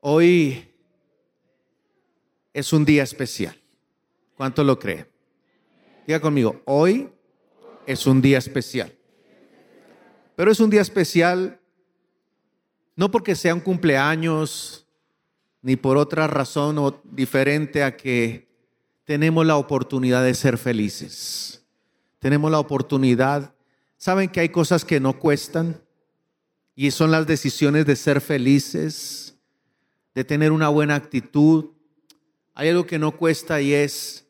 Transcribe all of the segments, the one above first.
Hoy es un día especial. ¿Cuánto lo cree? Diga conmigo, hoy es un día especial. Pero es un día especial no porque sea un cumpleaños, ni por otra razón o diferente a que tenemos la oportunidad de ser felices. Tenemos la oportunidad. ¿Saben que hay cosas que no cuestan? Y son las decisiones de ser felices, de tener una buena actitud. Hay algo que no cuesta y es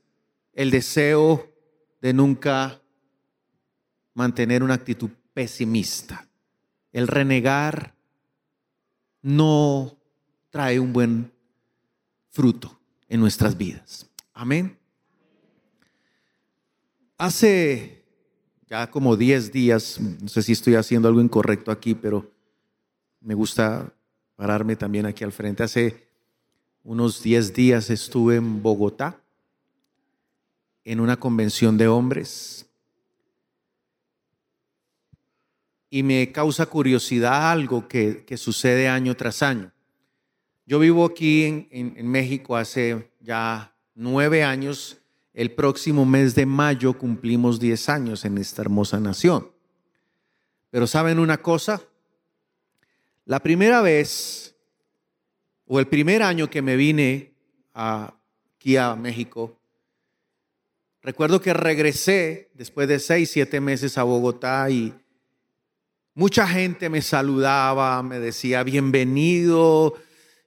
el deseo de nunca mantener una actitud pesimista. El renegar no trae un buen fruto en nuestras vidas. Amén. Hace ya como 10 días, no sé si estoy haciendo algo incorrecto aquí, pero me gusta pararme también aquí al frente. Hace unos 10 días estuve en Bogotá en una convención de hombres y me causa curiosidad algo que, sucede año tras año. Yo vivo aquí en, en México hace ya nueve años. El próximo mes de mayo cumplimos diez años en esta hermosa nación. Pero ¿saben una cosa? La primera vez, o el primer año que me vine aquí a México, recuerdo que regresé después de seis, siete meses a Bogotá y Mucha gente me saludaba, me decía bienvenido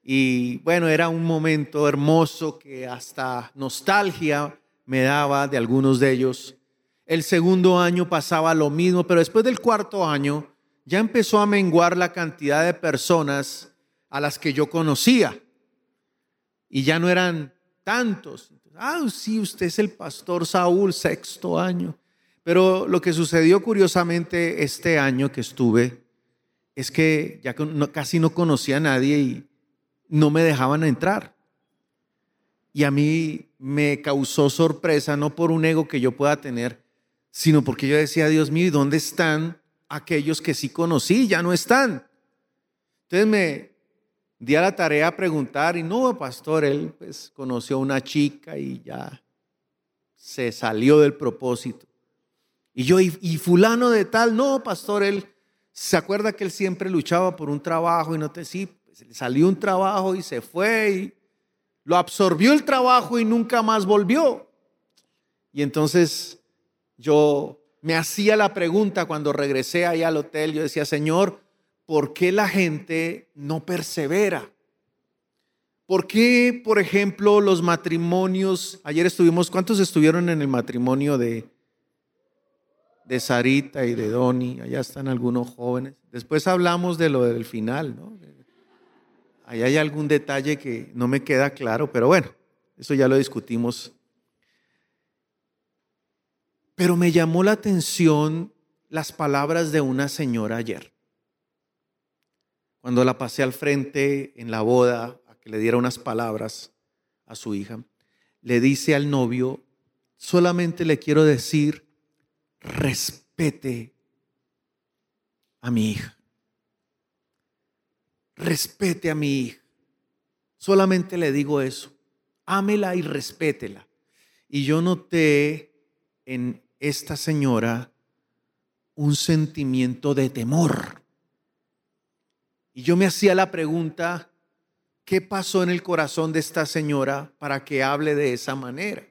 y bueno, era un momento hermoso que hasta nostalgia me daba de algunos de ellos. El segundo año pasaba lo mismo, pero después del cuarto año ya empezó a menguar la cantidad de personas a las que yo conocía. Y ya no eran tantos. Ah, sí, usted es el pastor Saúl, sexto año. Pero lo que sucedió curiosamente este año que estuve es que ya casi no conocía a nadie y no me dejaban entrar. Y a mí me causó sorpresa, no por un ego que yo pueda tener, sino porque yo decía, Dios mío, ¿y dónde están aquellos que sí conocí? Ya no están. Entonces me di a la tarea a preguntar y no, pastor, él pues conoció a una chica y ya se salió del propósito. Y yo, y, fulano de tal, no, pastor, él se acuerda que él siempre luchaba por un trabajo y no te, sí, pues, salió un trabajo y se fue y lo absorbió el trabajo y nunca más volvió. Y entonces yo me hacía la pregunta cuando regresé ahí al hotel, yo decía, Señor, ¿por qué la gente no persevera? ¿Por qué, por ejemplo, los matrimonios, ayer estuvimos, ¿cuántos estuvieron en el matrimonio de, de Sarita y de Doni, allá están algunos jóvenes. Después hablamos de lo del final, ¿no? Ahí hay algún detalle que no me queda claro, pero bueno, eso ya lo discutimos. Pero me llamó la atención las palabras de una señora ayer. Cuando la pasé al frente en la boda a que le diera unas palabras a su hija, le dice al novio, solamente le quiero decir respete a mi hija. Respete a mi hija. Solamente le digo eso. Ámela y respétela. Y yo noté en esta señora un sentimiento de temor. Y yo me hacía la pregunta, ¿qué pasó en el corazón de esta señora para que hable de esa manera?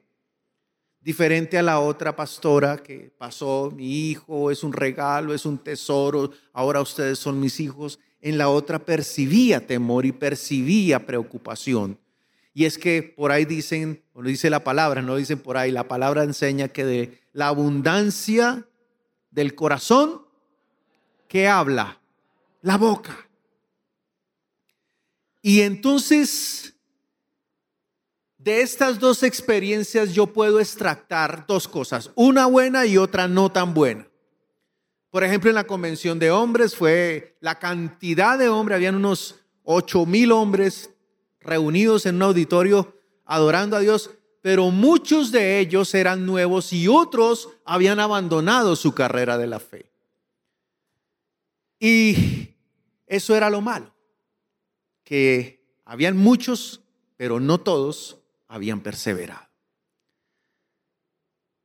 diferente a la otra pastora que pasó, mi hijo es un regalo, es un tesoro, ahora ustedes son mis hijos. En la otra percibía temor y percibía preocupación. Y es que por ahí dicen, o dice la palabra, no dicen por ahí, la palabra enseña que de la abundancia del corazón, que habla? La boca. Y entonces de estas dos experiencias yo puedo extractar dos cosas, una buena y otra no tan buena. Por ejemplo, en la convención de hombres fue la cantidad de hombres, habían unos ocho mil hombres reunidos en un auditorio adorando a Dios, pero muchos de ellos eran nuevos y otros habían abandonado su carrera de la fe. Y eso era lo malo, que Habían muchos, pero no todos habían perseverado.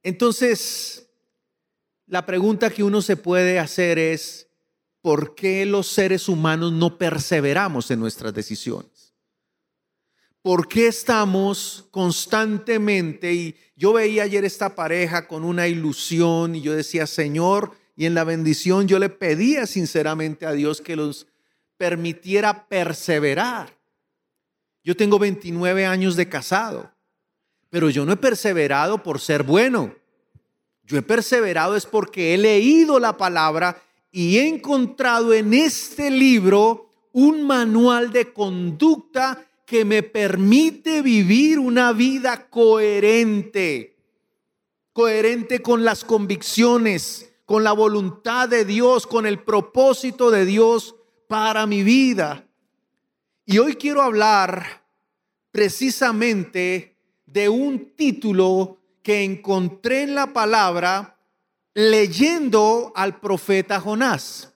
Entonces, la pregunta que uno se puede hacer es, ¿por qué los seres humanos no perseveramos en nuestras decisiones? ¿Por qué estamos constantemente? Y yo veía ayer esta pareja con una ilusión y yo decía, Señor, y en la bendición yo le pedía sinceramente a Dios que los permitiera perseverar. Yo tengo 29 años de casado, pero yo no he perseverado por ser bueno. Yo he perseverado es porque he leído la palabra y he encontrado en este libro un manual de conducta que me permite vivir una vida coherente, coherente con las convicciones, con la voluntad de Dios, con el propósito de Dios para mi vida. Y hoy quiero hablar precisamente de un título que encontré en la palabra leyendo al profeta Jonás.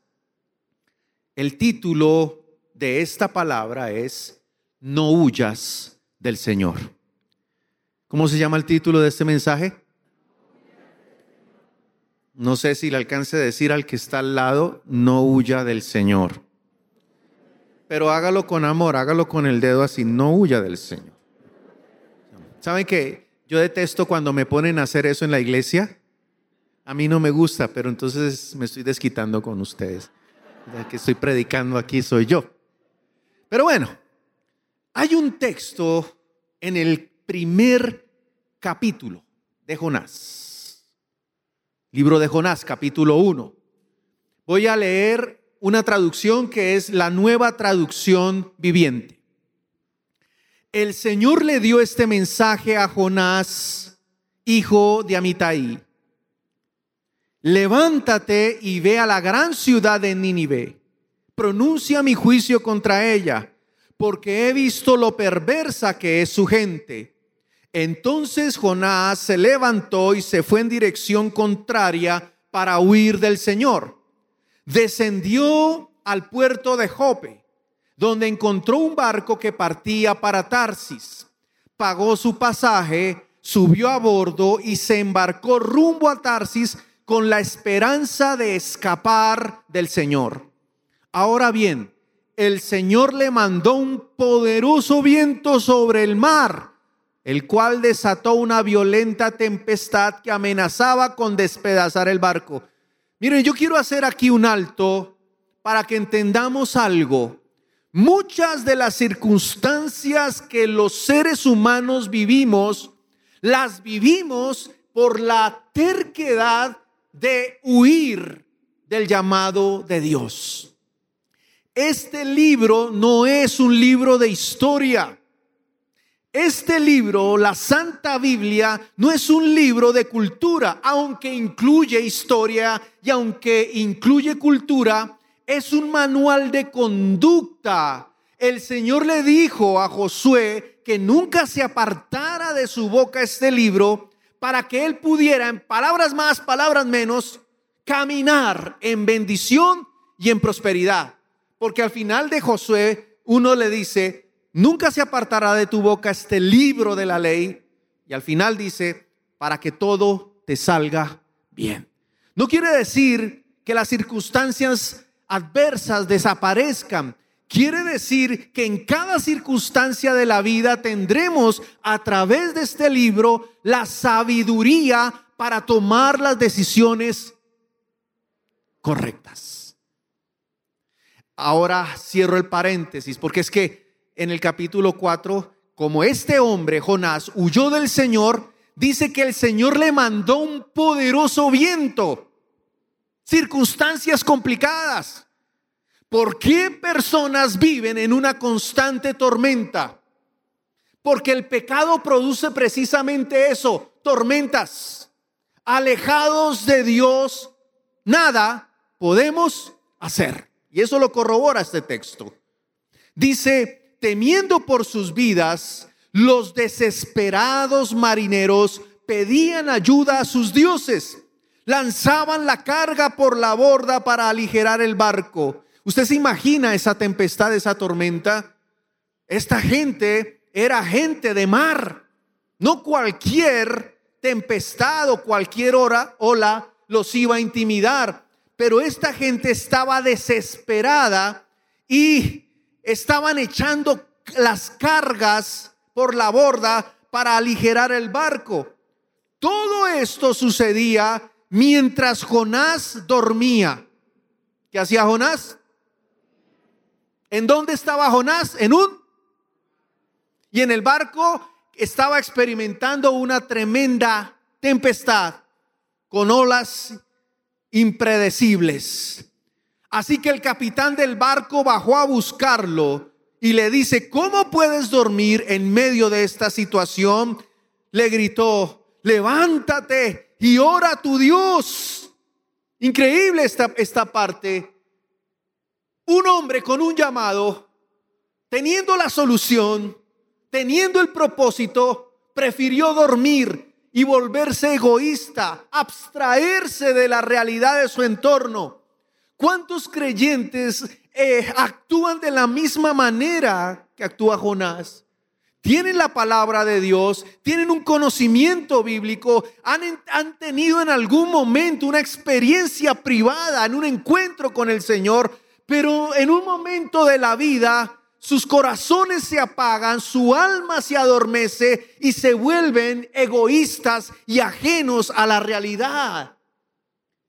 El título de esta palabra es No huyas del Señor. ¿Cómo se llama el título de este mensaje? No sé si le alcance a decir al que está al lado, no huya del Señor. Pero hágalo con amor, hágalo con el dedo así, no huya del Señor. ¿Saben qué? Yo detesto cuando me ponen a hacer eso en la iglesia. A mí no me gusta, pero entonces me estoy desquitando con ustedes. Ya que estoy predicando aquí soy yo. Pero bueno, hay un texto en el primer capítulo de Jonás. Libro de Jonás, capítulo 1. Voy a leer una traducción que es la nueva traducción viviente el Señor le dio este mensaje a Jonás, hijo de Amitai. Levántate y ve a la gran ciudad de Nínive. Pronuncia mi juicio contra ella, porque he visto lo perversa que es su gente. Entonces Jonás se levantó y se fue en dirección contraria para huir del Señor. Descendió al puerto de Jope donde encontró un barco que partía para Tarsis. Pagó su pasaje, subió a bordo y se embarcó rumbo a Tarsis con la esperanza de escapar del Señor. Ahora bien, el Señor le mandó un poderoso viento sobre el mar, el cual desató una violenta tempestad que amenazaba con despedazar el barco. Miren, yo quiero hacer aquí un alto para que entendamos algo. Muchas de las circunstancias que los seres humanos vivimos, las vivimos por la terquedad de huir del llamado de Dios. Este libro no es un libro de historia. Este libro, la Santa Biblia, no es un libro de cultura, aunque incluye historia y aunque incluye cultura, es un manual de conducta. El Señor le dijo a Josué que nunca se apartara de su boca este libro para que él pudiera, en palabras más, palabras menos, caminar en bendición y en prosperidad. Porque al final de Josué uno le dice, nunca se apartará de tu boca este libro de la ley. Y al final dice, para que todo te salga bien. No quiere decir que las circunstancias adversas desaparezcan. Quiere decir que en cada circunstancia de la vida tendremos a través de este libro la sabiduría para tomar las decisiones correctas. Ahora cierro el paréntesis porque es que en el capítulo 4, como este hombre, Jonás, huyó del Señor, dice que el Señor le mandó un poderoso viento circunstancias complicadas. ¿Por qué personas viven en una constante tormenta? Porque el pecado produce precisamente eso, tormentas. Alejados de Dios, nada podemos hacer. Y eso lo corrobora este texto. Dice, temiendo por sus vidas, los desesperados marineros pedían ayuda a sus dioses lanzaban la carga por la borda para aligerar el barco. ¿Usted se imagina esa tempestad, esa tormenta? Esta gente era gente de mar. No cualquier tempestad o cualquier hora, ola los iba a intimidar. Pero esta gente estaba desesperada y estaban echando las cargas por la borda para aligerar el barco. Todo esto sucedía mientras Jonás dormía. ¿Qué hacía Jonás? ¿En dónde estaba Jonás? En un... Y en el barco estaba experimentando una tremenda tempestad con olas impredecibles. Así que el capitán del barco bajó a buscarlo y le dice, ¿cómo puedes dormir en medio de esta situación? Le gritó, levántate y ora a tu Dios. Increíble esta, esta parte. Un hombre con un llamado, teniendo la solución, teniendo el propósito, prefirió dormir y volverse egoísta, abstraerse de la realidad de su entorno. ¿Cuántos creyentes eh, actúan de la misma manera que actúa Jonás. Tienen la palabra de Dios, tienen un conocimiento bíblico, han, han tenido en algún momento una experiencia privada, en un encuentro con el Señor, pero en un momento de la vida sus corazones se apagan, su alma se adormece y se vuelven egoístas y ajenos a la realidad.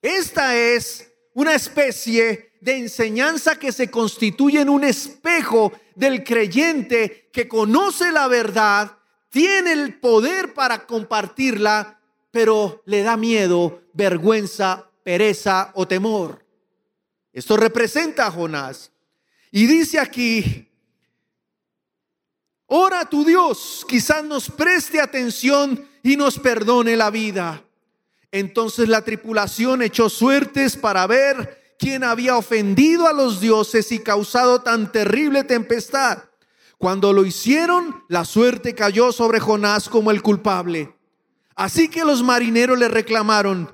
Esta es una especie de enseñanza que se constituye en un espejo del creyente que conoce la verdad, tiene el poder para compartirla, pero le da miedo, vergüenza, pereza o temor. Esto representa a Jonás. Y dice aquí, ora a tu Dios, quizás nos preste atención y nos perdone la vida. Entonces la tripulación echó suertes para ver quien había ofendido a los dioses y causado tan terrible tempestad. Cuando lo hicieron, la suerte cayó sobre Jonás como el culpable. Así que los marineros le reclamaron,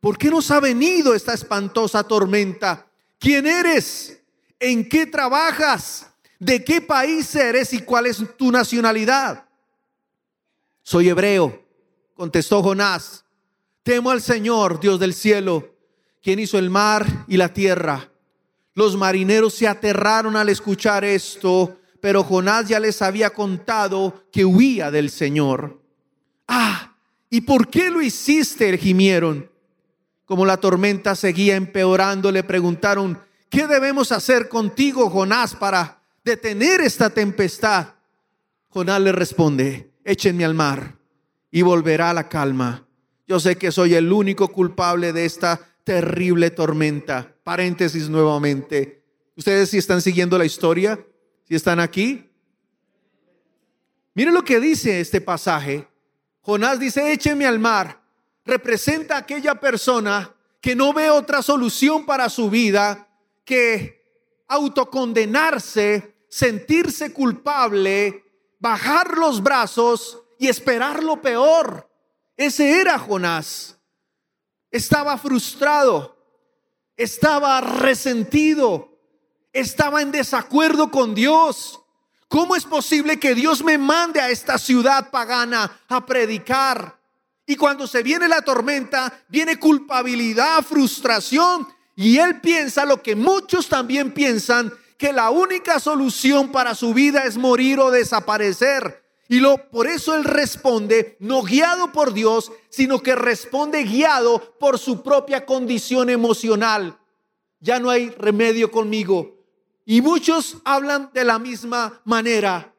¿por qué nos ha venido esta espantosa tormenta? ¿Quién eres? ¿En qué trabajas? ¿De qué país eres y cuál es tu nacionalidad? Soy hebreo, contestó Jonás. Temo al Señor, Dios del cielo quien hizo el mar y la tierra. Los marineros se aterraron al escuchar esto, pero Jonás ya les había contado que huía del Señor. Ah, ¿y por qué lo hiciste? gimieron. Como la tormenta seguía empeorando, le preguntaron, ¿qué debemos hacer contigo, Jonás, para detener esta tempestad? Jonás le responde, échenme al mar y volverá la calma. Yo sé que soy el único culpable de esta terrible tormenta. Paréntesis nuevamente. ¿Ustedes si están siguiendo la historia? ¿Si están aquí? Miren lo que dice este pasaje. Jonás dice, écheme al mar. Representa a aquella persona que no ve otra solución para su vida que autocondenarse, sentirse culpable, bajar los brazos y esperar lo peor. Ese era Jonás estaba frustrado, estaba resentido, estaba en desacuerdo con Dios. ¿Cómo es posible que Dios me mande a esta ciudad pagana a predicar? Y cuando se viene la tormenta, viene culpabilidad, frustración, y él piensa lo que muchos también piensan, que la única solución para su vida es morir o desaparecer. Y lo, por eso él responde, no guiado por Dios, sino que responde guiado por su propia condición emocional. Ya no hay remedio conmigo. Y muchos hablan de la misma manera.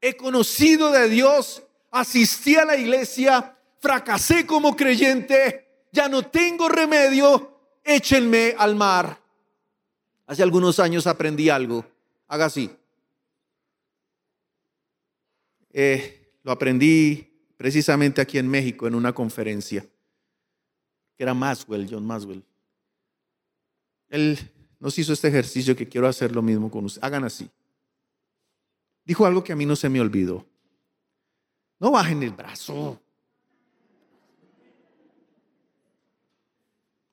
He conocido de Dios, asistí a la iglesia, fracasé como creyente, ya no tengo remedio, échenme al mar. Hace algunos años aprendí algo. Haga así. Eh, lo aprendí precisamente aquí en México en una conferencia, que era Maswell, John Maswell. Él nos hizo este ejercicio que quiero hacer lo mismo con ustedes. Hagan así. Dijo algo que a mí no se me olvidó. No bajen el brazo.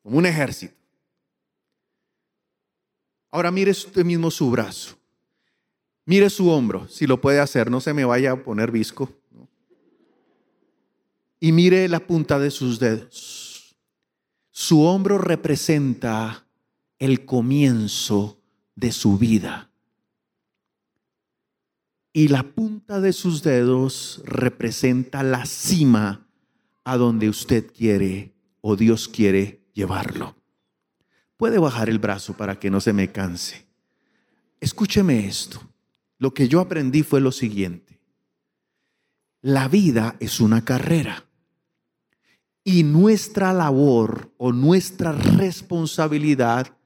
Como un ejército. Ahora mire usted mismo su brazo. Mire su hombro, si lo puede hacer, no se me vaya a poner visco. Y mire la punta de sus dedos. Su hombro representa el comienzo de su vida. Y la punta de sus dedos representa la cima a donde usted quiere o Dios quiere llevarlo. Puede bajar el brazo para que no se me canse. Escúcheme esto lo que yo aprendí fue lo siguiente. La vida es una carrera y nuestra labor o nuestra responsabilidad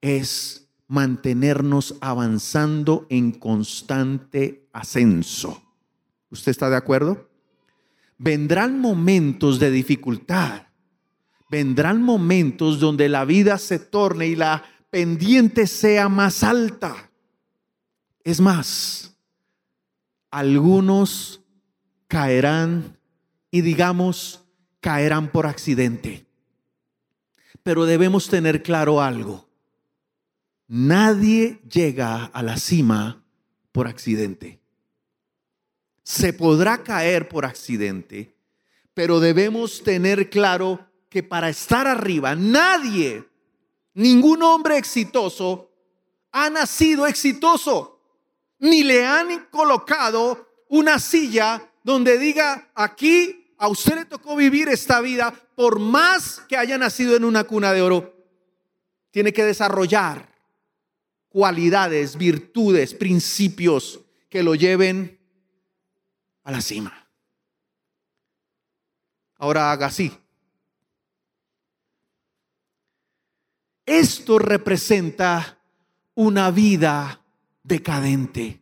es mantenernos avanzando en constante ascenso. ¿Usted está de acuerdo? Vendrán momentos de dificultad, vendrán momentos donde la vida se torne y la pendiente sea más alta. Es más, algunos caerán y digamos, caerán por accidente. Pero debemos tener claro algo. Nadie llega a la cima por accidente. Se podrá caer por accidente, pero debemos tener claro que para estar arriba, nadie, ningún hombre exitoso, ha nacido exitoso ni le han colocado una silla donde diga, aquí a usted le tocó vivir esta vida, por más que haya nacido en una cuna de oro, tiene que desarrollar cualidades, virtudes, principios que lo lleven a la cima. Ahora haga así. Esto representa una vida decadente.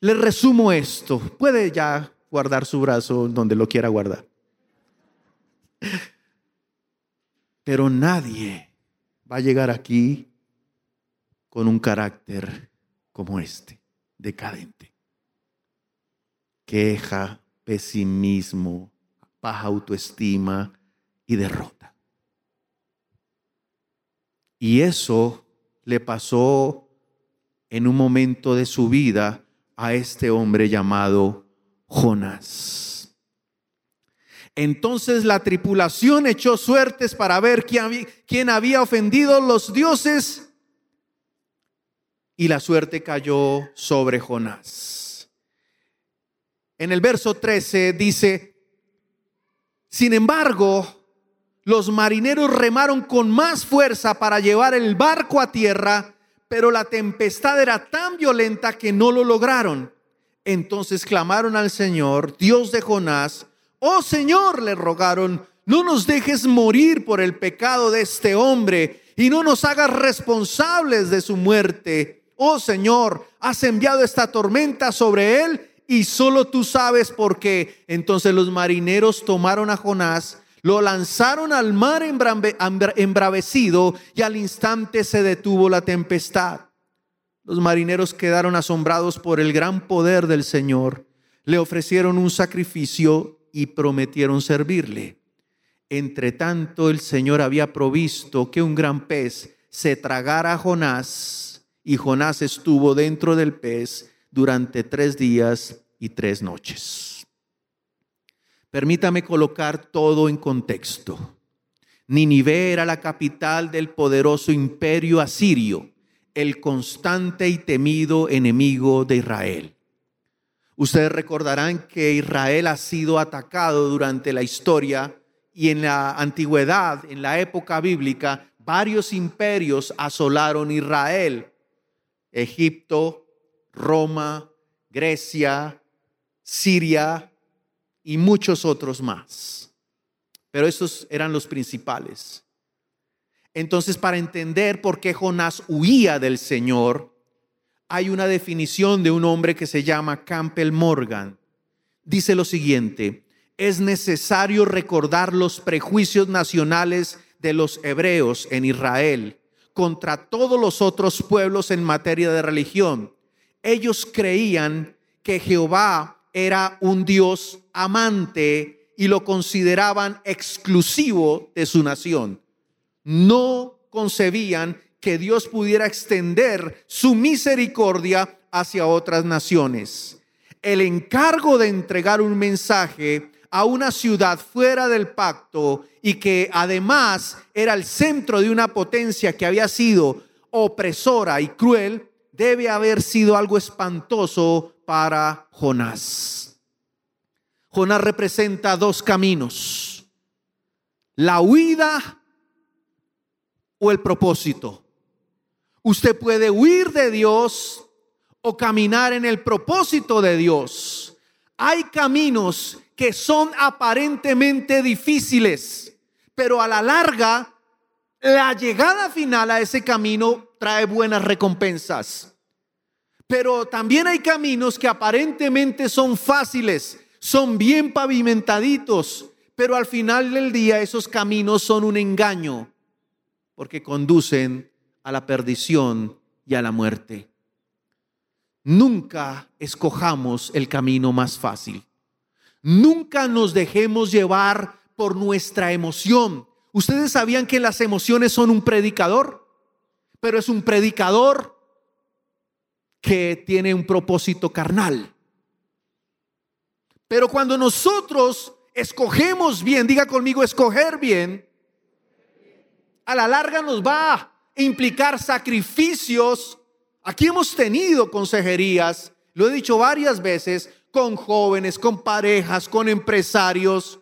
Le resumo esto. Puede ya guardar su brazo donde lo quiera guardar. Pero nadie va a llegar aquí con un carácter como este, decadente. Queja, pesimismo, baja autoestima y derrota. Y eso le pasó en un momento de su vida a este hombre llamado Jonás. Entonces la tripulación echó suertes para ver quién había, ofendido los dioses y la suerte cayó sobre Jonás. En el verso 13 dice, sin embargo, los marineros remaron con más fuerza para llevar el barco a tierra, pero la tempestad era tan violenta que no lo lograron. Entonces clamaron al Señor, Dios de Jonás, oh Señor, le rogaron, no nos dejes morir por el pecado de este hombre y no nos hagas responsables de su muerte. Oh Señor, has enviado esta tormenta sobre él y solo tú sabes por qué. Entonces los marineros tomaron a Jonás lo lanzaron al mar embravecido y al instante se detuvo la tempestad. Los marineros quedaron asombrados por el gran poder del Señor. Le ofrecieron un sacrificio y prometieron servirle. Entre tanto, el Señor había provisto que un gran pez se tragara a Jonás y Jonás estuvo dentro del pez durante tres días y tres noches. Permítame colocar todo en contexto. Ninive era la capital del poderoso imperio asirio, el constante y temido enemigo de Israel. Ustedes recordarán que Israel ha sido atacado durante la historia y en la antigüedad, en la época bíblica, varios imperios asolaron Israel. Egipto, Roma, Grecia, Siria, y muchos otros más. Pero estos eran los principales. Entonces, para entender por qué Jonás huía del Señor, hay una definición de un hombre que se llama Campbell Morgan. Dice lo siguiente, es necesario recordar los prejuicios nacionales de los hebreos en Israel contra todos los otros pueblos en materia de religión. Ellos creían que Jehová era un Dios amante y lo consideraban exclusivo de su nación. No concebían que Dios pudiera extender su misericordia hacia otras naciones. El encargo de entregar un mensaje a una ciudad fuera del pacto y que además era el centro de una potencia que había sido opresora y cruel, debe haber sido algo espantoso para Jonás. Jonás representa dos caminos, la huida o el propósito. Usted puede huir de Dios o caminar en el propósito de Dios. Hay caminos que son aparentemente difíciles, pero a la larga, la llegada final a ese camino trae buenas recompensas. Pero también hay caminos que aparentemente son fáciles, son bien pavimentaditos, pero al final del día esos caminos son un engaño, porque conducen a la perdición y a la muerte. Nunca escojamos el camino más fácil. Nunca nos dejemos llevar por nuestra emoción. ¿Ustedes sabían que las emociones son un predicador? Pero es un predicador que tiene un propósito carnal. Pero cuando nosotros escogemos bien, diga conmigo, escoger bien, a la larga nos va a implicar sacrificios. Aquí hemos tenido consejerías, lo he dicho varias veces, con jóvenes, con parejas, con empresarios,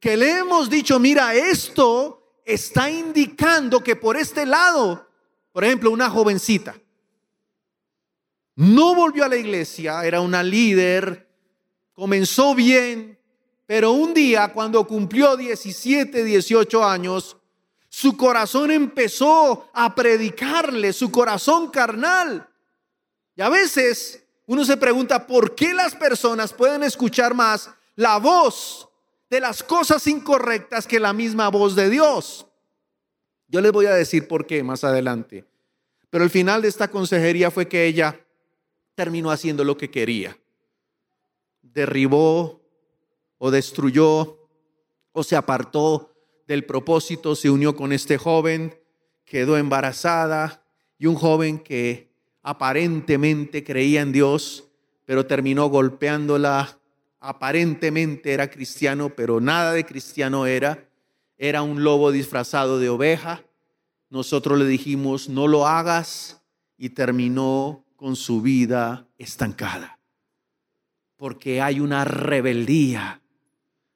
que le hemos dicho, mira, esto está indicando que por este lado, por ejemplo, una jovencita, no volvió a la iglesia, era una líder, comenzó bien, pero un día cuando cumplió 17, 18 años, su corazón empezó a predicarle, su corazón carnal. Y a veces uno se pregunta por qué las personas pueden escuchar más la voz de las cosas incorrectas que la misma voz de Dios. Yo les voy a decir por qué más adelante. Pero el final de esta consejería fue que ella terminó haciendo lo que quería. Derribó o destruyó o se apartó del propósito, se unió con este joven, quedó embarazada y un joven que aparentemente creía en Dios, pero terminó golpeándola. Aparentemente era cristiano, pero nada de cristiano era. Era un lobo disfrazado de oveja. Nosotros le dijimos, no lo hagas, y terminó con su vida estancada. Porque hay una rebeldía,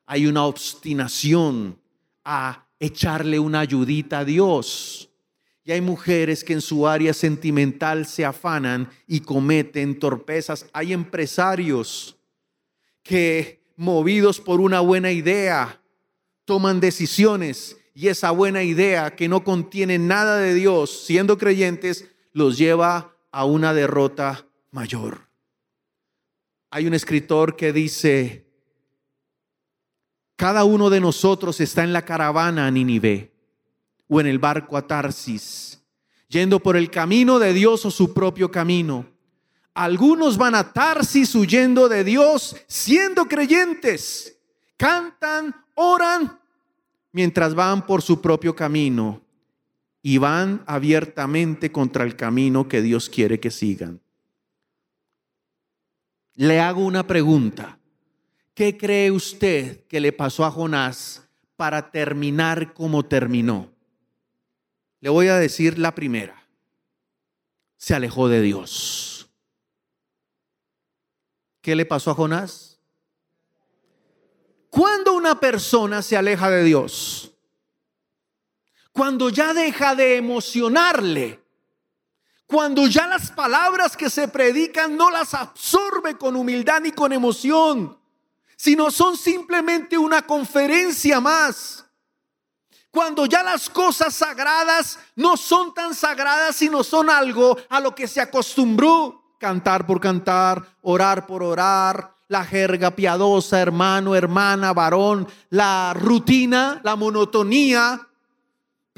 hay una obstinación a echarle una ayudita a Dios. Y hay mujeres que en su área sentimental se afanan y cometen torpezas. Hay empresarios que, movidos por una buena idea, toman decisiones y esa buena idea que no contiene nada de Dios, siendo creyentes, los lleva a una derrota mayor. Hay un escritor que dice, cada uno de nosotros está en la caravana a Ninive o en el barco a Tarsis, yendo por el camino de Dios o su propio camino. Algunos van a Tarsis huyendo de Dios, siendo creyentes. Cantan, oran, mientras van por su propio camino y van abiertamente contra el camino que Dios quiere que sigan. Le hago una pregunta. ¿Qué cree usted que le pasó a Jonás para terminar como terminó? Le voy a decir la primera. Se alejó de Dios. ¿Qué le pasó a Jonás? Cuando una persona se aleja de Dios, cuando ya deja de emocionarle, cuando ya las palabras que se predican no las absorbe con humildad ni con emoción, sino son simplemente una conferencia más cuando ya las cosas sagradas no son tan sagradas, sino son algo a lo que se acostumbró. Cantar por cantar, orar por orar, la jerga piadosa, hermano, hermana, varón, la rutina, la monotonía,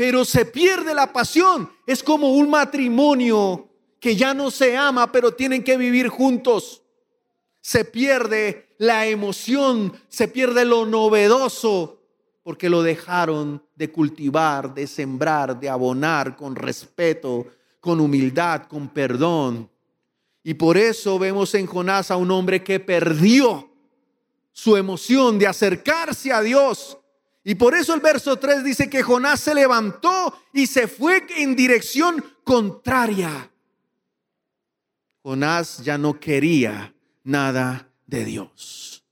pero se pierde la pasión. Es como un matrimonio que ya no se ama, pero tienen que vivir juntos. Se pierde la emoción, se pierde lo novedoso, porque lo dejaron de cultivar, de sembrar, de abonar con respeto, con humildad, con perdón. Y por eso vemos en Jonás a un hombre que perdió su emoción de acercarse a Dios. Y por eso el verso 3 dice que Jonás se levantó y se fue en dirección contraria. Jonás ya no quería nada de Dios.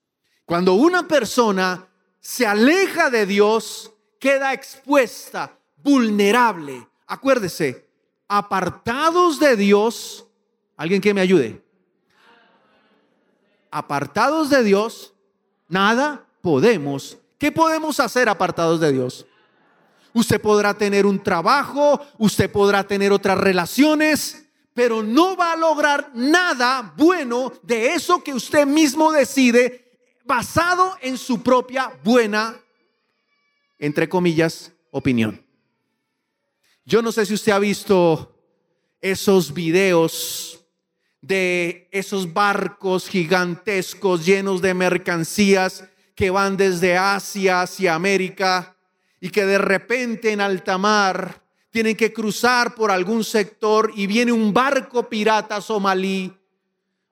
Cuando una persona se aleja de Dios, queda expuesta, vulnerable. Acuérdese, apartados de Dios, alguien que me ayude. Apartados de Dios, nada podemos. ¿Qué podemos hacer apartados de Dios? Usted podrá tener un trabajo, usted podrá tener otras relaciones, pero no va a lograr nada bueno de eso que usted mismo decide basado en su propia buena, entre comillas, opinión. Yo no sé si usted ha visto esos videos de esos barcos gigantescos llenos de mercancías que van desde Asia hacia América y que de repente en alta mar tienen que cruzar por algún sector y viene un barco pirata somalí,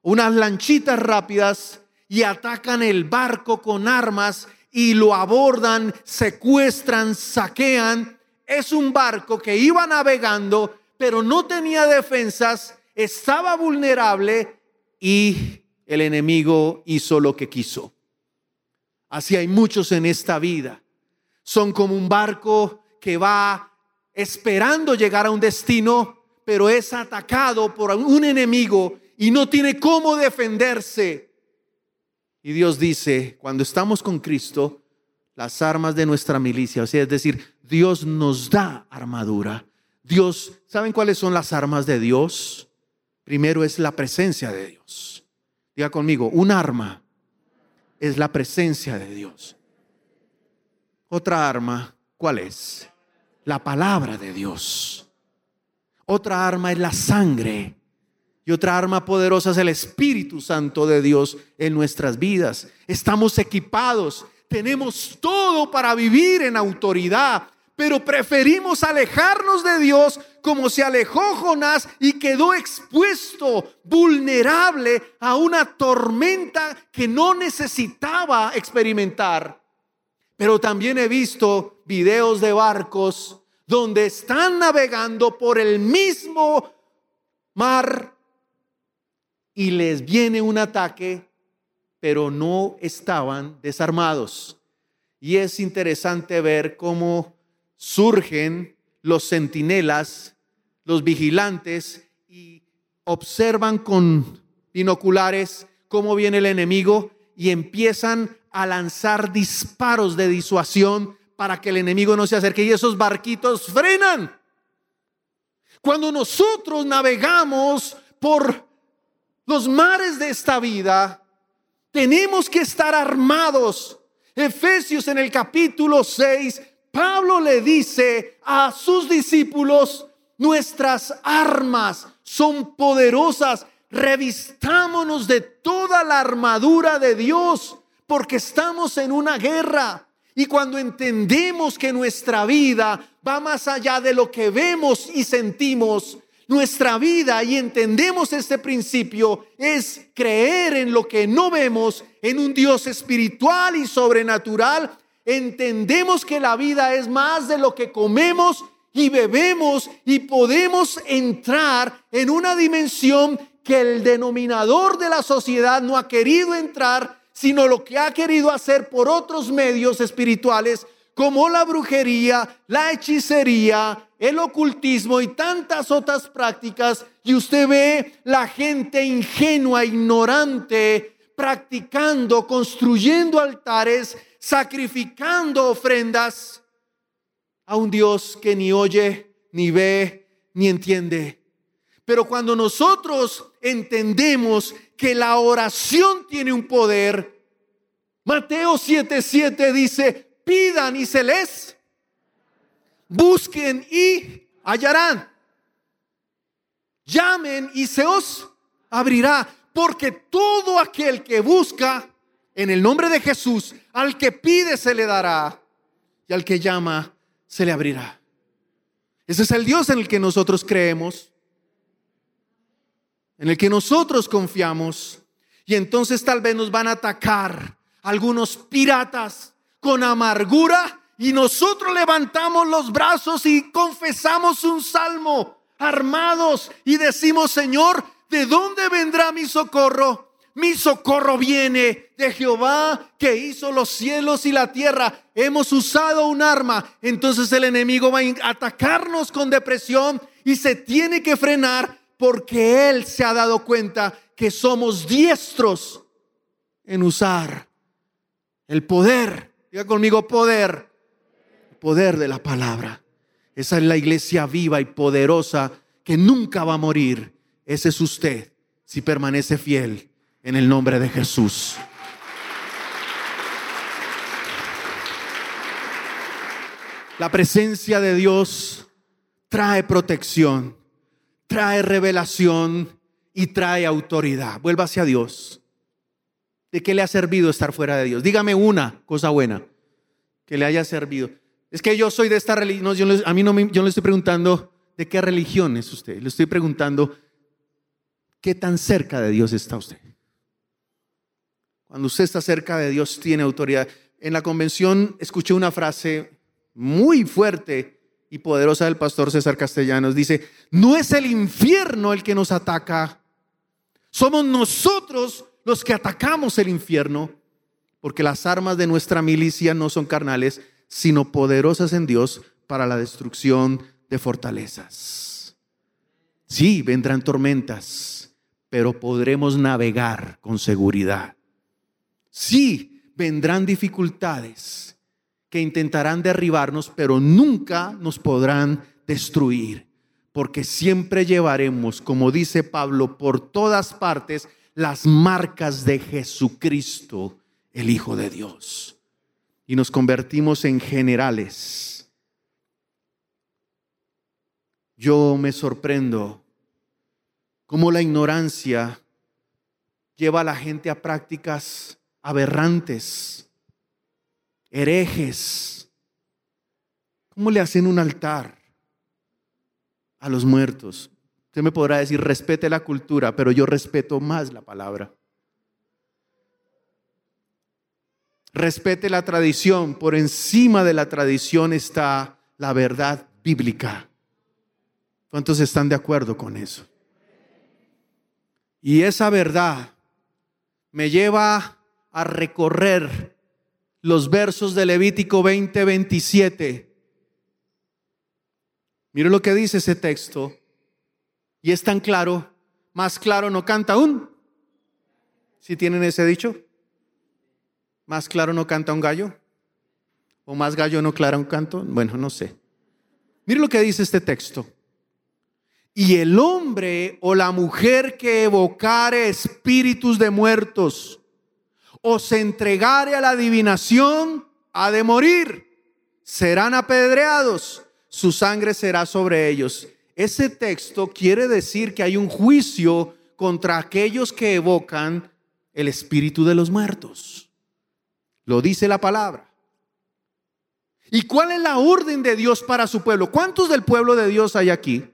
unas lanchitas rápidas y atacan el barco con armas y lo abordan, secuestran, saquean. Es un barco que iba navegando, pero no tenía defensas, estaba vulnerable y el enemigo hizo lo que quiso. Así hay muchos en esta vida. Son como un barco que va esperando llegar a un destino, pero es atacado por un enemigo y no tiene cómo defenderse. Y Dios dice, cuando estamos con Cristo, las armas de nuestra milicia, o sea, es decir, Dios nos da armadura. Dios, ¿saben cuáles son las armas de Dios? Primero es la presencia de Dios. Diga conmigo, un arma es la presencia de Dios. Otra arma, ¿cuál es? La palabra de Dios. Otra arma es la sangre y otra arma poderosa es el Espíritu Santo de Dios en nuestras vidas. Estamos equipados, tenemos todo para vivir en autoridad, pero preferimos alejarnos de Dios como se alejó Jonás y quedó expuesto, vulnerable a una tormenta que no necesitaba experimentar. Pero también he visto videos de barcos donde están navegando por el mismo mar y les viene un ataque, pero no estaban desarmados. Y es interesante ver cómo surgen los centinelas, los vigilantes, y observan con binoculares cómo viene el enemigo y empiezan a lanzar disparos de disuasión para que el enemigo no se acerque y esos barquitos frenan. Cuando nosotros navegamos por los mares de esta vida, tenemos que estar armados. Efesios en el capítulo 6, Pablo le dice a sus discípulos, nuestras armas son poderosas, revistámonos de toda la armadura de Dios, porque estamos en una guerra. Y cuando entendemos que nuestra vida va más allá de lo que vemos y sentimos, nuestra vida y entendemos este principio es creer en lo que no vemos, en un Dios espiritual y sobrenatural. Entendemos que la vida es más de lo que comemos y bebemos y podemos entrar en una dimensión que el denominador de la sociedad no ha querido entrar, sino lo que ha querido hacer por otros medios espirituales como la brujería, la hechicería, el ocultismo y tantas otras prácticas, y usted ve la gente ingenua, ignorante, practicando, construyendo altares, sacrificando ofrendas a un Dios que ni oye, ni ve, ni entiende. Pero cuando nosotros entendemos que la oración tiene un poder, Mateo 7:7 dice, pidan y se les, busquen y hallarán, llamen y se os abrirá, porque todo aquel que busca en el nombre de Jesús, al que pide se le dará. y al que llama se le abrirá. Ese es el Dios en el que nosotros creemos, en el que nosotros confiamos. Y entonces tal vez nos van a atacar algunos piratas con amargura y nosotros levantamos los brazos y confesamos un salmo armados y decimos, Señor, ¿de dónde vendrá mi socorro? Mi socorro viene de Jehová que hizo los cielos y la tierra. Hemos usado un arma. Entonces el enemigo va a atacarnos con depresión y se tiene que frenar porque Él se ha dado cuenta que somos diestros en usar el poder. Diga conmigo poder. Poder de la palabra. Esa es la iglesia viva y poderosa que nunca va a morir. Ese es usted si permanece fiel en el nombre de Jesús. La presencia de Dios trae protección, trae revelación y trae autoridad. Vuelva hacia Dios. ¿De qué le ha servido estar fuera de Dios? Dígame una cosa buena que le haya servido. Es que yo soy de esta religión. a mí no me, yo le estoy preguntando de qué religión es usted. Le estoy preguntando qué tan cerca de Dios está usted. Cuando usted está cerca de Dios, tiene autoridad. En la convención escuché una frase muy fuerte y poderosa del pastor César Castellanos. Dice, no es el infierno el que nos ataca, somos nosotros los que atacamos el infierno, porque las armas de nuestra milicia no son carnales, sino poderosas en Dios para la destrucción de fortalezas. Sí, vendrán tormentas, pero podremos navegar con seguridad. Sí, vendrán dificultades que intentarán derribarnos, pero nunca nos podrán destruir, porque siempre llevaremos, como dice Pablo, por todas partes las marcas de Jesucristo, el Hijo de Dios. Y nos convertimos en generales. Yo me sorprendo cómo la ignorancia lleva a la gente a prácticas aberrantes, herejes. ¿Cómo le hacen un altar a los muertos? Usted me podrá decir, respete la cultura, pero yo respeto más la palabra. Respete la tradición, por encima de la tradición está la verdad bíblica. ¿Cuántos están de acuerdo con eso? Y esa verdad me lleva a recorrer los versos de Levítico 20, 27. Mire lo que dice ese texto. Y es tan claro, más claro no canta aún. Si tienen ese dicho, más claro no canta un gallo. O más gallo no clara un canto. Bueno, no sé. Mire lo que dice este texto. Y el hombre o la mujer que evocare espíritus de muertos o se entregare a la adivinación, ha de morir. Serán apedreados, su sangre será sobre ellos. Ese texto quiere decir que hay un juicio contra aquellos que evocan el espíritu de los muertos. Lo dice la palabra. ¿Y cuál es la orden de Dios para su pueblo? ¿Cuántos del pueblo de Dios hay aquí?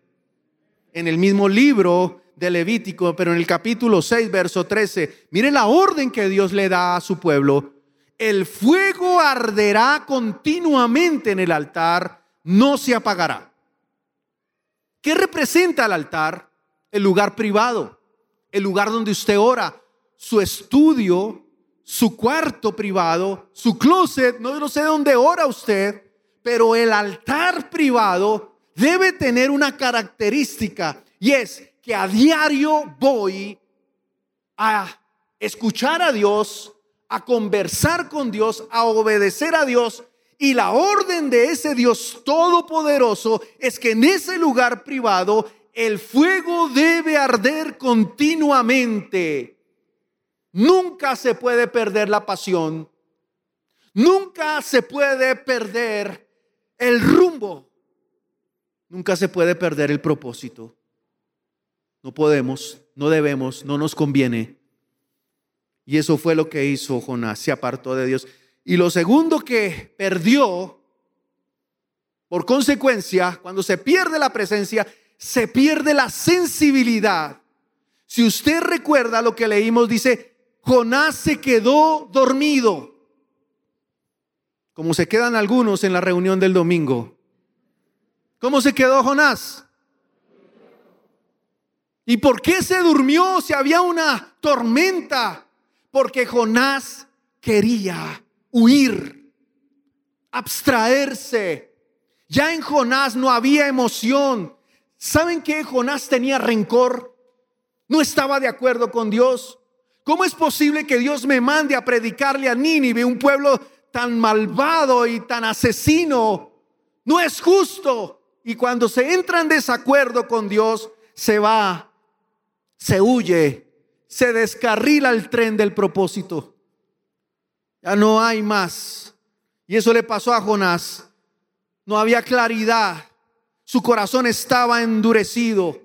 En el mismo libro de Levítico, pero en el capítulo 6, verso 13, mire la orden que Dios le da a su pueblo. El fuego arderá continuamente en el altar, no se apagará. ¿Qué representa el altar? El lugar privado, el lugar donde usted ora, su estudio, su cuarto privado, su closet, no, no sé dónde ora usted, pero el altar privado debe tener una característica y es que a diario voy a escuchar a Dios, a conversar con Dios, a obedecer a Dios. Y la orden de ese Dios todopoderoso es que en ese lugar privado el fuego debe arder continuamente. Nunca se puede perder la pasión. Nunca se puede perder el rumbo. Nunca se puede perder el propósito. No podemos, no debemos, no nos conviene. Y eso fue lo que hizo Jonás, se apartó de Dios. Y lo segundo que perdió Por consecuencia, cuando se pierde la presencia, se pierde la sensibilidad. Si usted recuerda lo que leímos, dice, Jonás se quedó dormido, como se quedan algunos en la reunión del domingo. ¿Cómo se quedó Jonás? ¿Y por qué se durmió si había una tormenta? Porque Jonás quería huir, abstraerse. Ya en Jonás no había emoción. ¿Saben que Jonás tenía rencor? No estaba de acuerdo con Dios. ¿Cómo es posible que Dios me mande a predicarle a Nínive, un pueblo tan malvado y tan asesino? No es justo. Y cuando se entra en desacuerdo con Dios, se va, se huye, se descarrila el tren del propósito. Ya no hay más. Y eso le pasó a Jonás. No había claridad. Su corazón estaba endurecido.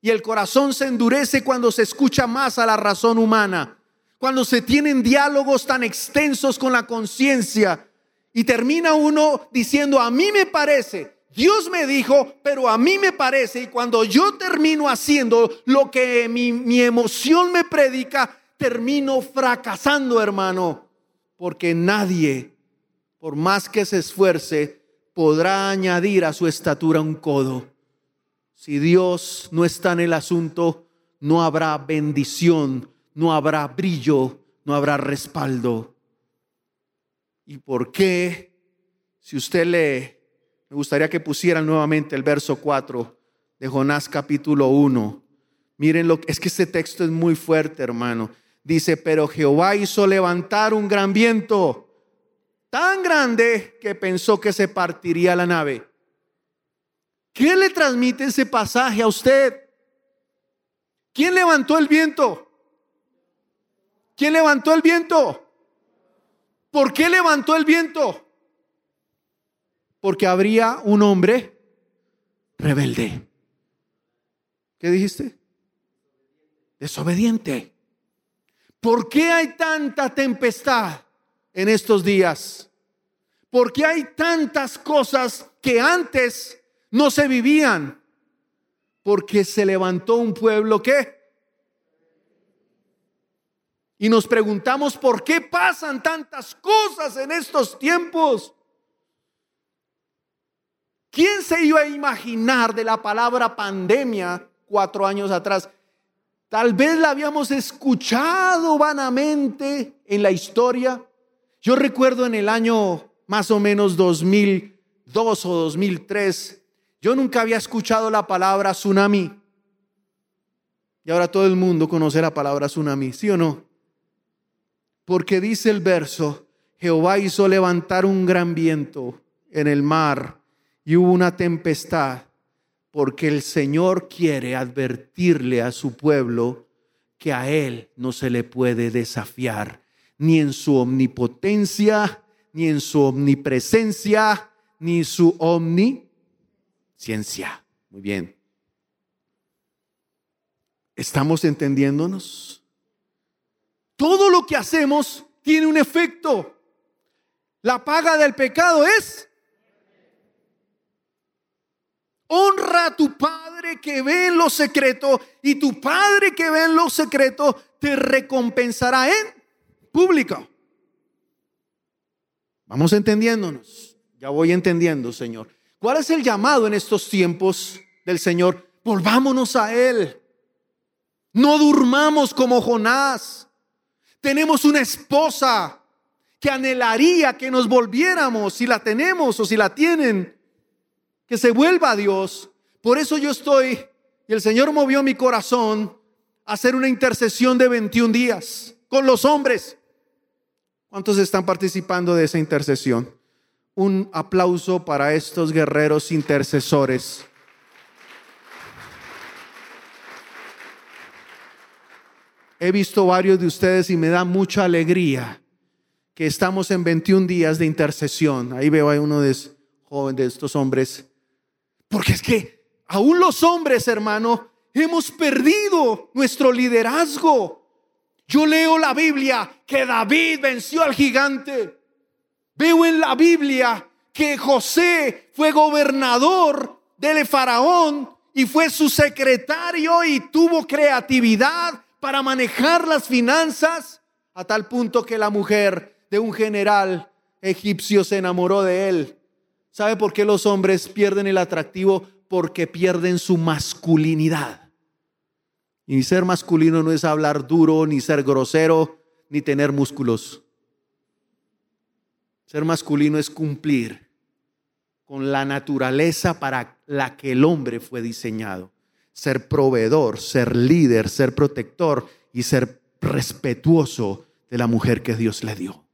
Y el corazón se endurece cuando se escucha más a la razón humana. Cuando se tienen diálogos tan extensos con la conciencia. Y termina uno diciendo, a mí me parece, Dios me dijo, pero a mí me parece, y cuando yo termino haciendo lo que mi, emoción me predica, termino fracasando, hermano, porque nadie, por más que se esfuerce, podrá añadir a su estatura un codo. Si Dios no está en el asunto, no habrá bendición, no habrá brillo, no habrá respaldo. ¿Y por qué? Si usted lee me gustaría que pusieran nuevamente el verso 4 de Jonás capítulo 1. Miren lo que es que este texto es muy fuerte, hermano. Dice, pero Jehová hizo levantar un gran viento tan grande que pensó que se partiría la nave. ¿Qué le transmite ese pasaje a usted? ¿Quién levantó el viento? ¿Quién levantó el viento? ¿Por qué levantó el viento? Porque habría un hombre rebelde. ¿Qué dijiste? Desobediente. ¿Por qué hay tanta tempestad en estos días? ¿Por qué hay tantas cosas que antes no se vivían? Porque se levantó un pueblo que... Y nos preguntamos por qué pasan tantas cosas en estos tiempos. ¿Quién se iba a imaginar de la palabra pandemia cuatro años atrás? Tal vez la habíamos escuchado vanamente en la historia. Yo recuerdo en el año más o menos 2002 o 2003, yo nunca había escuchado la palabra tsunami. Y ahora todo el mundo conoce la palabra tsunami, ¿sí o no? Porque dice el verso, Jehová hizo levantar un gran viento en el mar y hubo una tempestad porque el Señor quiere advertirle a su pueblo que a Él no se le puede desafiar, ni en su omnipotencia, ni en su omnipresencia, ni su omnisciencia. Muy bien. ¿Estamos entendiéndonos? Todo lo que hacemos tiene un efecto. La paga del pecado es Honra a tu Padre que ve en lo secreto y tu Padre que ve en lo secreto te recompensará en público. Vamos entendiéndonos. Ya voy entendiendo, Señor. ¿Cuál es el llamado en estos tiempos del Señor? Volvámonos a Él. No durmamos como Jonás. Tenemos una esposa que anhelaría que nos volviéramos, si la tenemos o si la tienen que se vuelva a Dios. Por eso yo estoy, y el Señor movió mi corazón a hacer una intercesión de 21 días con los hombres. ¿Cuántos están participando de esa intercesión? Un aplauso para estos guerreros intercesores. He visto varios de ustedes y me da mucha alegría que estamos en 21 días de intercesión. Ahí veo a uno de, de estos hombres porque es que aún los hombres, hermano, hemos perdido nuestro liderazgo. Yo leo la Biblia que David venció al gigante. Veo en la Biblia que José fue gobernador del faraón y fue su secretario y tuvo creatividad para manejar las finanzas a tal punto que la mujer de un general egipcio se enamoró de él. ¿Sabe por qué los hombres pierden el atractivo? Porque pierden su masculinidad. Y ser masculino no es hablar duro, ni ser grosero, ni tener músculos. Ser masculino es cumplir con la naturaleza para la que el hombre fue diseñado. Ser proveedor, ser líder, ser protector y ser respetuoso de la mujer que Dios le dio.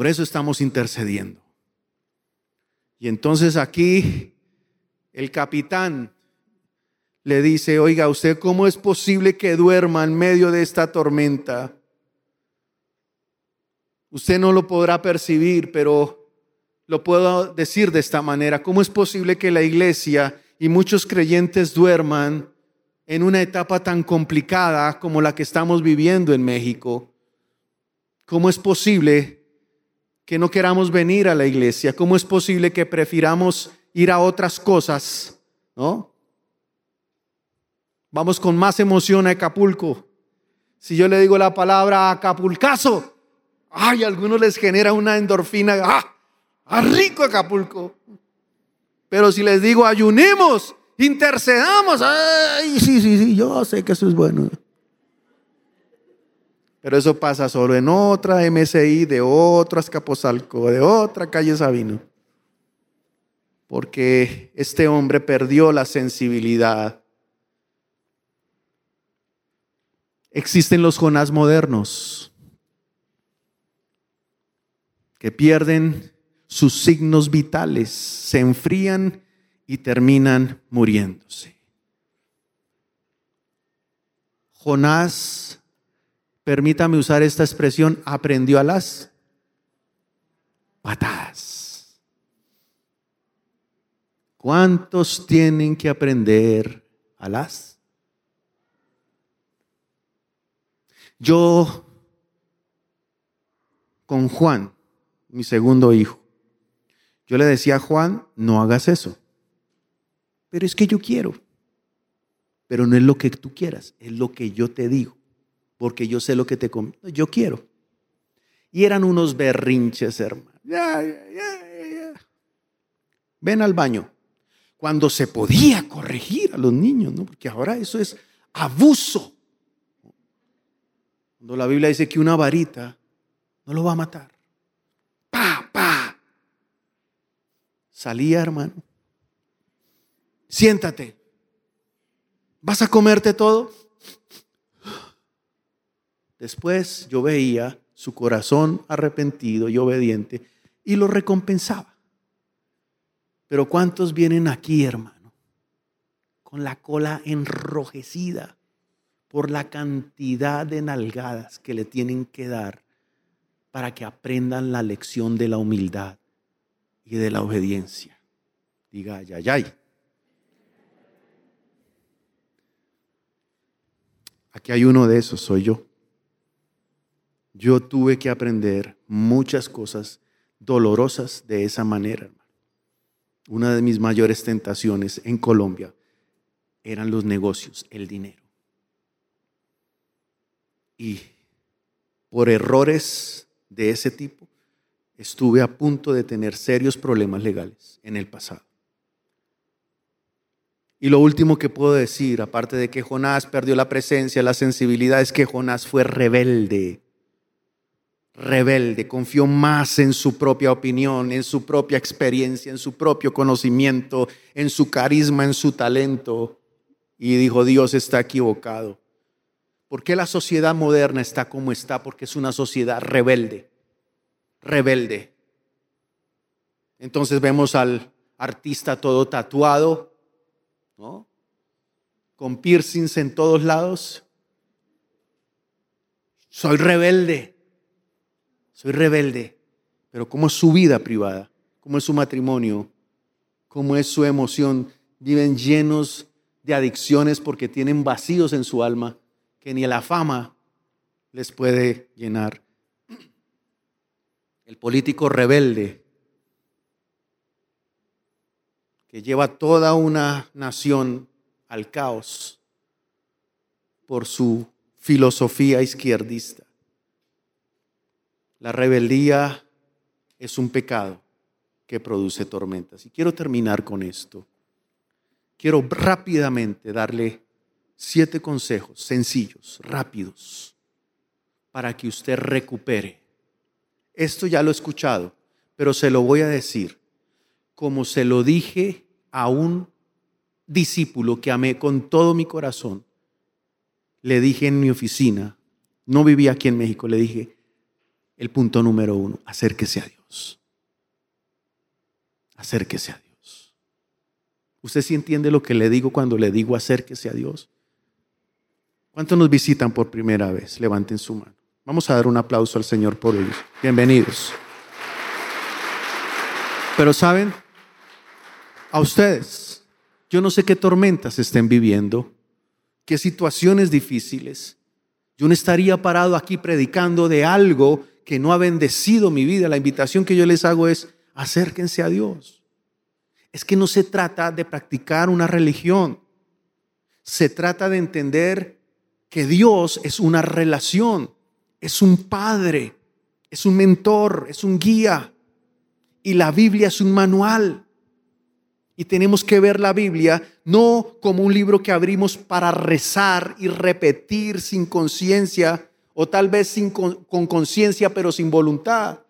Por eso estamos intercediendo. Y entonces aquí el capitán le dice, oiga, ¿usted cómo es posible que duerma en medio de esta tormenta? Usted no lo podrá percibir, pero lo puedo decir de esta manera. ¿Cómo es posible que la iglesia y muchos creyentes duerman en una etapa tan complicada como la que estamos viviendo en México? ¿Cómo es posible que no queramos venir a la iglesia? ¿Cómo es posible que prefiramos ir a otras cosas? ¿No? Vamos con más emoción a Acapulco. Si yo le digo la palabra Acapulcazo, ay, a algunos les genera una endorfina. ¡Ah! ¡A rico Acapulco! Pero si les digo ayunemos, intercedamos, ay, sí, sí, sí, yo sé que eso es bueno. Pero eso pasa solo en otra MSI, de otra Escaposalco, de otra calle Sabino. Porque este hombre perdió la sensibilidad Existen los Jonás modernos que pierden sus signos vitales, se enfrían y terminan muriéndose. Jonás, permítame usar esta expresión, aprendió a las patadas. ¿Cuántos tienen que aprender a las Yo, con Juan, mi segundo hijo, yo le decía a Juan, no hagas eso. Pero es que yo quiero. Pero no es lo que tú quieras, es lo que yo te digo. Porque yo sé lo que te conviene. Yo quiero. Y eran unos berrinches, hermano. Ven al baño. Cuando se podía corregir a los niños, ¿no? Porque ahora eso es abuso. Cuando la Biblia dice que una varita no lo va a matar. Pa, pa. Salía, hermano. Siéntate. ¿Vas a comerte todo? Después yo veía su corazón arrepentido y obediente y lo recompensaba. Pero ¿cuántos vienen aquí, hermano? Con la cola enrojecida por la cantidad de nalgadas que le tienen que dar para que aprendan la lección de la humildad y de la obediencia. Diga, ay, ay, ay. Aquí hay uno de esos, soy yo. Yo tuve que aprender muchas cosas dolorosas de esa manera. Una de mis mayores tentaciones en Colombia eran los negocios, el dinero. Y por errores de ese tipo, estuve a punto de tener serios problemas legales en el pasado. Y lo último que puedo decir, aparte de que Jonás perdió la presencia, la sensibilidad, es que Jonás fue rebelde. Rebelde, confió más en su propia opinión, en su propia experiencia, en su propio conocimiento, en su carisma, en su talento. Y dijo, Dios está equivocado. ¿Por qué la sociedad moderna está como está? Porque es una sociedad rebelde, rebelde. Entonces vemos al artista todo tatuado, ¿no? Con piercings en todos lados. Soy rebelde, soy rebelde. Pero ¿cómo es su vida privada? ¿Cómo es su matrimonio? ¿Cómo es su emoción? Viven llenos de adicciones porque tienen vacíos en su alma que ni la fama les puede llenar. el político rebelde que lleva toda una nación al caos por su filosofía izquierdista. La rebeldía es un pecado que produce tormentas. Y quiero terminar con esto. Quiero rápidamente darle siete consejos sencillos, rápidos, para que usted recupere. Esto ya lo he escuchado, pero se lo voy a decir como se lo dije a un discípulo que amé con todo mi corazón. Le dije en mi oficina, no vivía aquí en México, le dije, el punto número uno, acérquese a Dios acérquese a Dios. ¿Usted sí entiende lo que le digo cuando le digo acérquese a Dios? ¿Cuántos nos visitan por primera vez? Levanten su mano. Vamos a dar un aplauso al Señor por ellos. Bienvenidos. Pero saben, a ustedes, yo no sé qué tormentas estén viviendo, qué situaciones difíciles. Yo no estaría parado aquí predicando de algo que no ha bendecido mi vida. La invitación que yo les hago es, acérquense a Dios. Es que no se trata de practicar una religión, se trata de entender que Dios es una relación, es un padre, es un mentor, es un guía. Y la Biblia es un manual. Y tenemos que ver la Biblia no como un libro que abrimos para rezar y repetir sin conciencia, o tal vez sin, con conciencia pero sin voluntad.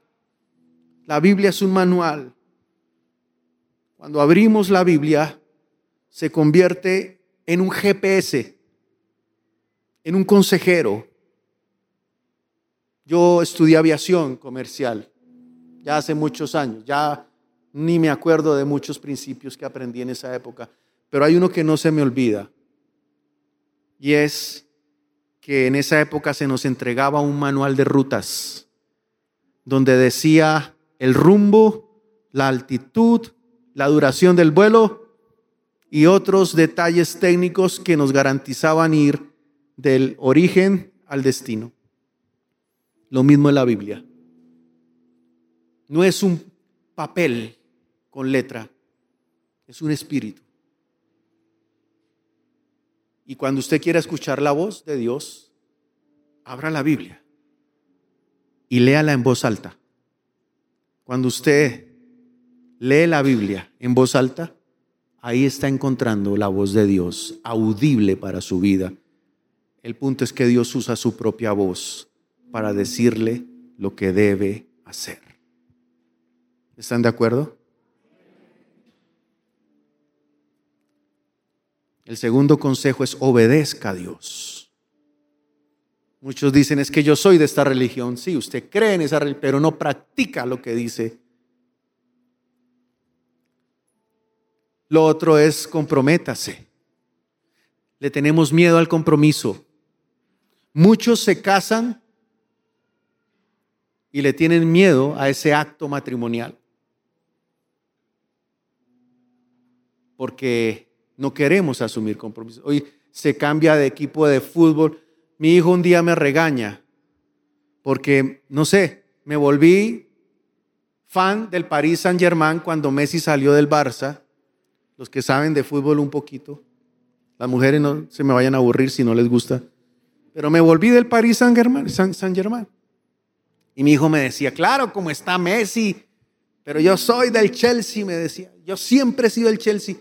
La Biblia es un manual. Cuando abrimos la Biblia, se convierte en un GPS, en un consejero. Yo estudié aviación comercial ya hace muchos años, ya ni me acuerdo de muchos principios que aprendí en esa época, pero hay uno que no se me olvida, y es que en esa época se nos entregaba un manual de rutas, donde decía el rumbo, la altitud, la duración del vuelo y otros detalles técnicos que nos garantizaban ir del origen al destino. Lo mismo en la Biblia. No es un papel con letra, es un espíritu. Y cuando usted quiera escuchar la voz de Dios, abra la Biblia y léala en voz alta. Cuando usted lee la Biblia en voz alta, ahí está encontrando la voz de Dios, audible para su vida. El punto es que Dios usa su propia voz para decirle lo que debe hacer. ¿Están de acuerdo? El segundo consejo es obedezca a Dios. Muchos dicen, es que yo soy de esta religión. Sí, usted cree en esa religión, pero no practica lo que dice. Lo otro es comprométase. Le tenemos miedo al compromiso. Muchos se casan y le tienen miedo a ese acto matrimonial. Porque no queremos asumir compromiso. Hoy se cambia de equipo de fútbol mi hijo un día me regaña porque, no sé, me volví fan del Paris Saint Germain cuando Messi salió del Barça. Los que saben de fútbol un poquito. Las mujeres no se me vayan a aburrir si no les gusta. Pero me volví del Paris Saint Germain. Saint Germain. Y mi hijo me decía, claro, como está Messi, pero yo soy del Chelsea, me decía. Yo siempre he sido del Chelsea.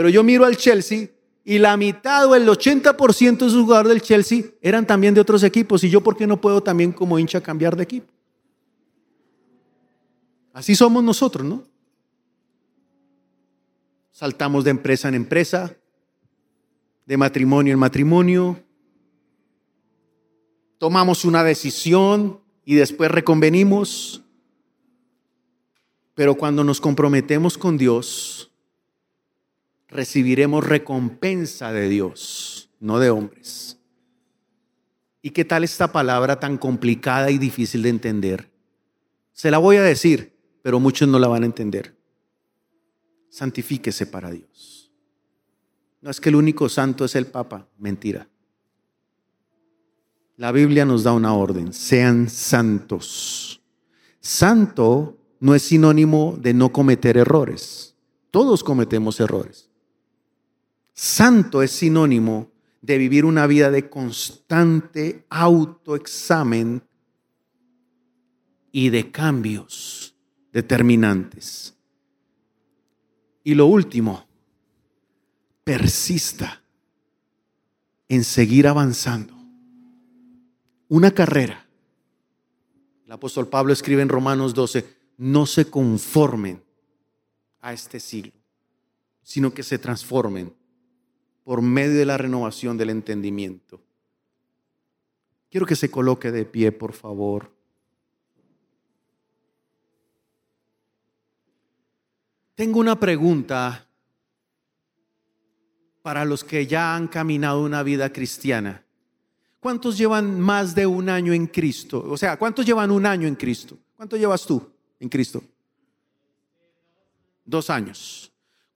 Pero yo miro al Chelsea y la mitad o el 80% de sus jugadores del Chelsea eran también de otros equipos. ¿Y yo por qué no puedo también como hincha cambiar de equipo? Así somos nosotros, ¿no? Saltamos de empresa en empresa, de matrimonio en matrimonio, tomamos una decisión y después reconvenimos, pero cuando nos comprometemos con Dios, recibiremos recompensa de Dios, no de hombres. ¿Y qué tal esta palabra tan complicada y difícil de entender? Se la voy a decir, pero muchos no la van a entender. Santifíquese para Dios. No es que el único santo es el Papa, mentira. La Biblia nos da una orden, sean santos. Santo no es sinónimo de no cometer errores. Todos cometemos errores. Santo es sinónimo de vivir una vida de constante autoexamen y de cambios determinantes. Y lo último, persista en seguir avanzando. Una carrera. El apóstol Pablo escribe en Romanos 12, no se conformen a este siglo, sino que se transformen por medio de la renovación del entendimiento. Quiero que se coloque de pie, por favor. Tengo una pregunta para los que ya han caminado una vida cristiana. ¿Cuántos llevan más de un año en Cristo? O sea, ¿cuántos llevan un año en Cristo? ¿Cuánto llevas tú en Cristo? Dos años.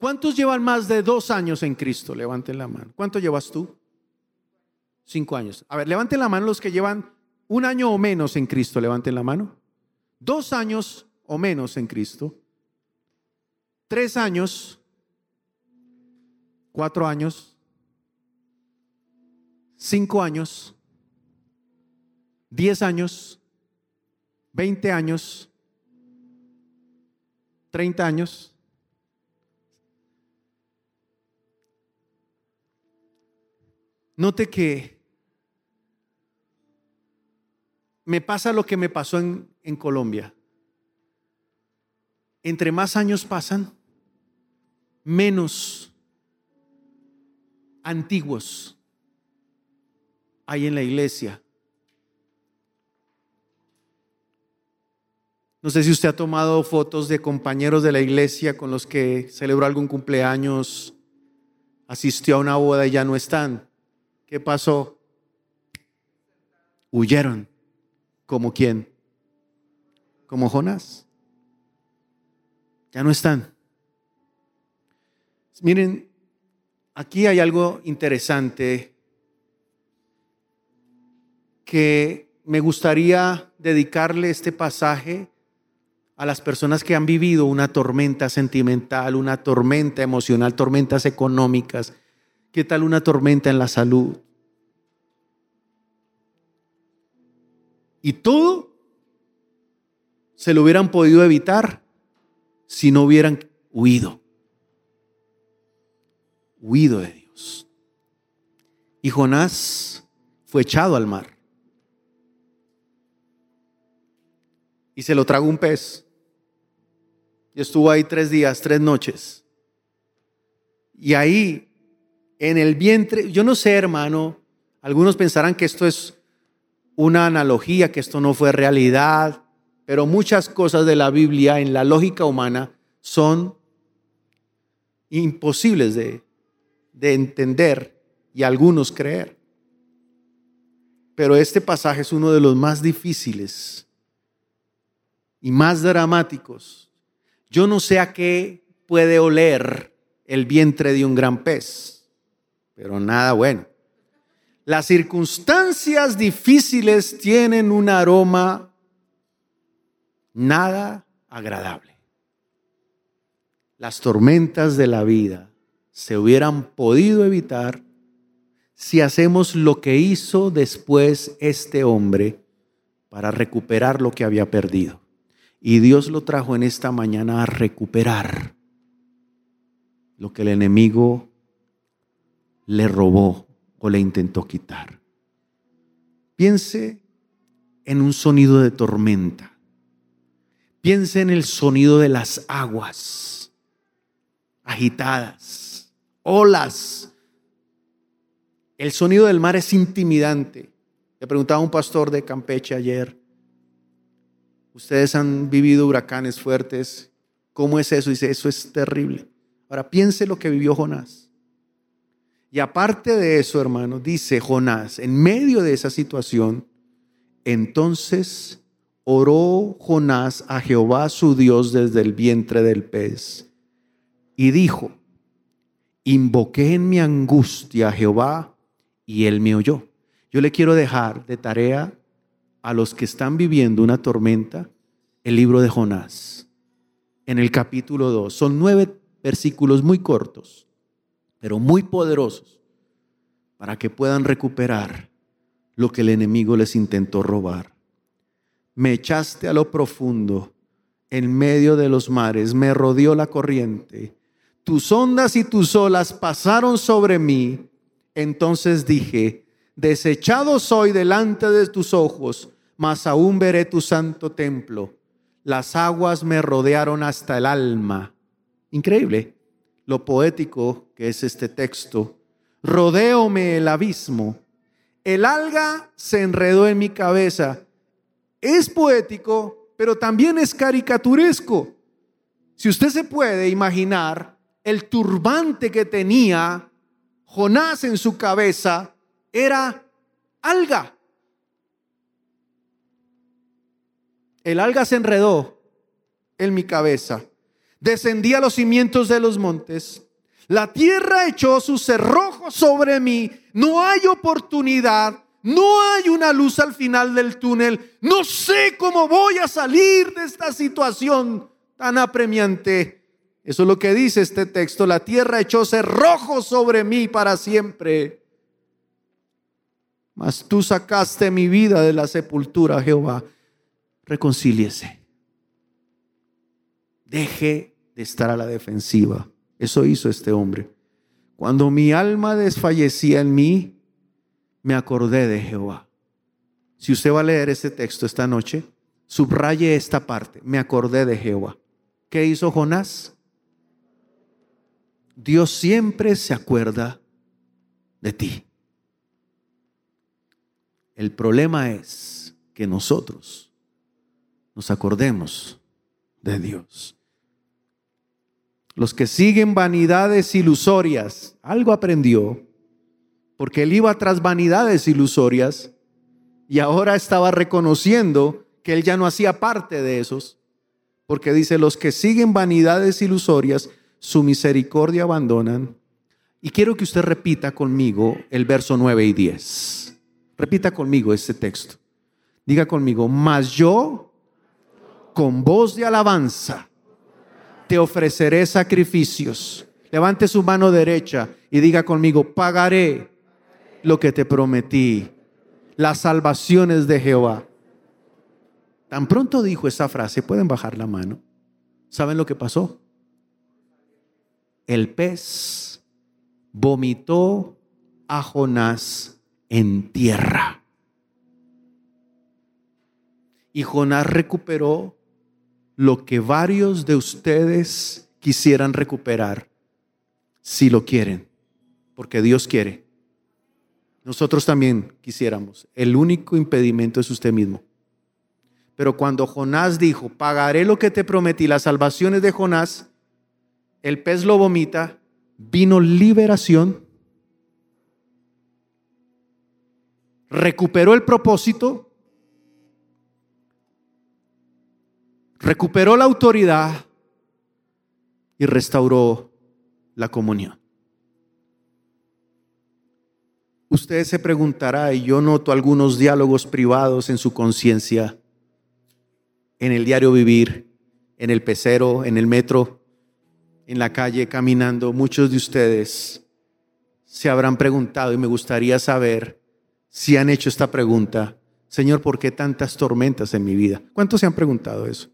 ¿Cuántos llevan más de dos años en Cristo? Levanten la mano. ¿Cuánto llevas tú? Cinco años. A ver, levanten la mano los que llevan un año o menos en Cristo. Levanten la mano. Dos años o menos en Cristo tres años, cuatro años, cinco años, diez años, veinte años, treinta años. Note que me pasa lo que me pasó en, en Colombia entre más años pasan, menos antiguos hay en la iglesia. No sé si usted ha tomado fotos de compañeros de la iglesia con los que celebró algún cumpleaños, asistió a una boda y ya no están. ¿Qué pasó? Huyeron. ¿Como quién? Como Jonás. Ya no están. Miren, aquí hay algo interesante que me gustaría dedicarle este pasaje a las personas que han vivido una tormenta sentimental, una tormenta emocional, tormentas económicas. ¿Qué tal una tormenta en la salud? Y todo se lo hubieran podido evitar si no hubieran huido. Huido de Dios. Y Jonás fue echado al mar. Y se lo tragó un pez. Y estuvo ahí tres días, tres noches. Y ahí, en el vientre, yo no sé, hermano, algunos pensarán que esto es una analogía, que esto no fue realidad, pero muchas cosas de la Biblia en la lógica humana son imposibles de, entender y algunos creer. Pero este pasaje es uno de los más difíciles y más dramáticos. Yo no sé a qué puede oler el vientre de un gran pez, pero nada bueno. Las circunstancias difíciles tienen un aroma nada agradable. Las tormentas de la vida se hubieran podido evitar si hacemos lo que hizo después este hombre para recuperar lo que había perdido. Y Dios lo trajo en esta mañana a recuperar lo que el enemigo le robó o le intentó quitar. Piense en un sonido de tormenta. Piense en el sonido de las aguas agitadas, olas. El sonido del mar es intimidante. Le preguntaba a un pastor de Campeche ayer, ustedes han vivido huracanes fuertes, ¿cómo es eso? Dice, eso es terrible. Ahora piense lo que vivió Jonás. Y aparte de eso, hermano, dice Jonás, en medio de esa situación, entonces oró Jonás a Jehová su Dios desde el vientre del pez y dijo, invoqué en mi angustia a Jehová y él me oyó. Yo le quiero dejar de tarea a los que están viviendo una tormenta el libro de Jonás, en el capítulo 2. Son nueve versículos muy cortos, pero muy poderosos, para que puedan recuperar lo que el enemigo les intentó robar. Me echaste a lo profundo, en medio de los mares, me rodeó la corriente. Tus ondas y tus olas pasaron sobre mí. Entonces dije, desechado soy delante de tus ojos, mas aún veré tu santo templo. Las aguas me rodearon hasta el alma. Increíble lo poético que es este texto. Rodéome el abismo. El alga se enredó en mi cabeza. Es poético, pero también es caricaturesco. Si usted se puede imaginar el turbante que tenía Jonás en su cabeza, era alga. El alga se enredó en mi cabeza. Descendí a los cimientos de los montes. La tierra echó sus cerrojos sobre mí. No hay oportunidad. No hay una luz al final del túnel. No sé cómo voy a salir de esta situación tan apremiante. Eso es lo que dice este texto. La tierra echó cerrojos sobre mí para siempre. Mas tú sacaste mi vida de la sepultura, Jehová reconcíliese. Deje de estar a la defensiva. Eso hizo este hombre. Cuando mi alma desfallecía en mí, me acordé de Jehová. Si usted va a leer este texto esta noche, subraye esta parte. Me acordé de Jehová. ¿Qué hizo Jonás? Dios siempre se acuerda de ti. El problema es que nosotros nos acordemos de Dios. Los que siguen vanidades ilusorias, algo aprendió, porque él iba tras vanidades ilusorias y ahora estaba reconociendo que él ya no hacía parte de esos, porque dice, los que siguen vanidades ilusorias, su misericordia abandonan. Y quiero que usted repita conmigo el verso 9 y 10. Repita conmigo este texto. Diga conmigo, mas yo con voz de alabanza te ofreceré sacrificios. Levante su mano derecha y diga conmigo, pagaré lo que te prometí, las salvaciones de Jehová. Tan pronto dijo esa frase, pueden bajar la mano. ¿Saben lo que pasó? El pez vomitó a Jonás en tierra. Y Jonás recuperó lo que varios de ustedes quisieran recuperar, si lo quieren, porque Dios quiere. Nosotros también quisiéramos. El único impedimento es usted mismo. Pero cuando Jonás dijo, pagaré lo que te prometí, las salvaciones de Jonás, el pez lo vomita, vino liberación, recuperó el propósito recuperó la autoridad y restauró la comunión. Usted se preguntará, y yo noto algunos diálogos privados en su conciencia, en el diario vivir, en el pecero, en el metro, en la calle, caminando. Muchos de ustedes se habrán preguntado y me gustaría saber si han hecho esta pregunta. Señor, ¿por qué tantas tormentas en mi vida? ¿Cuántos se han preguntado eso?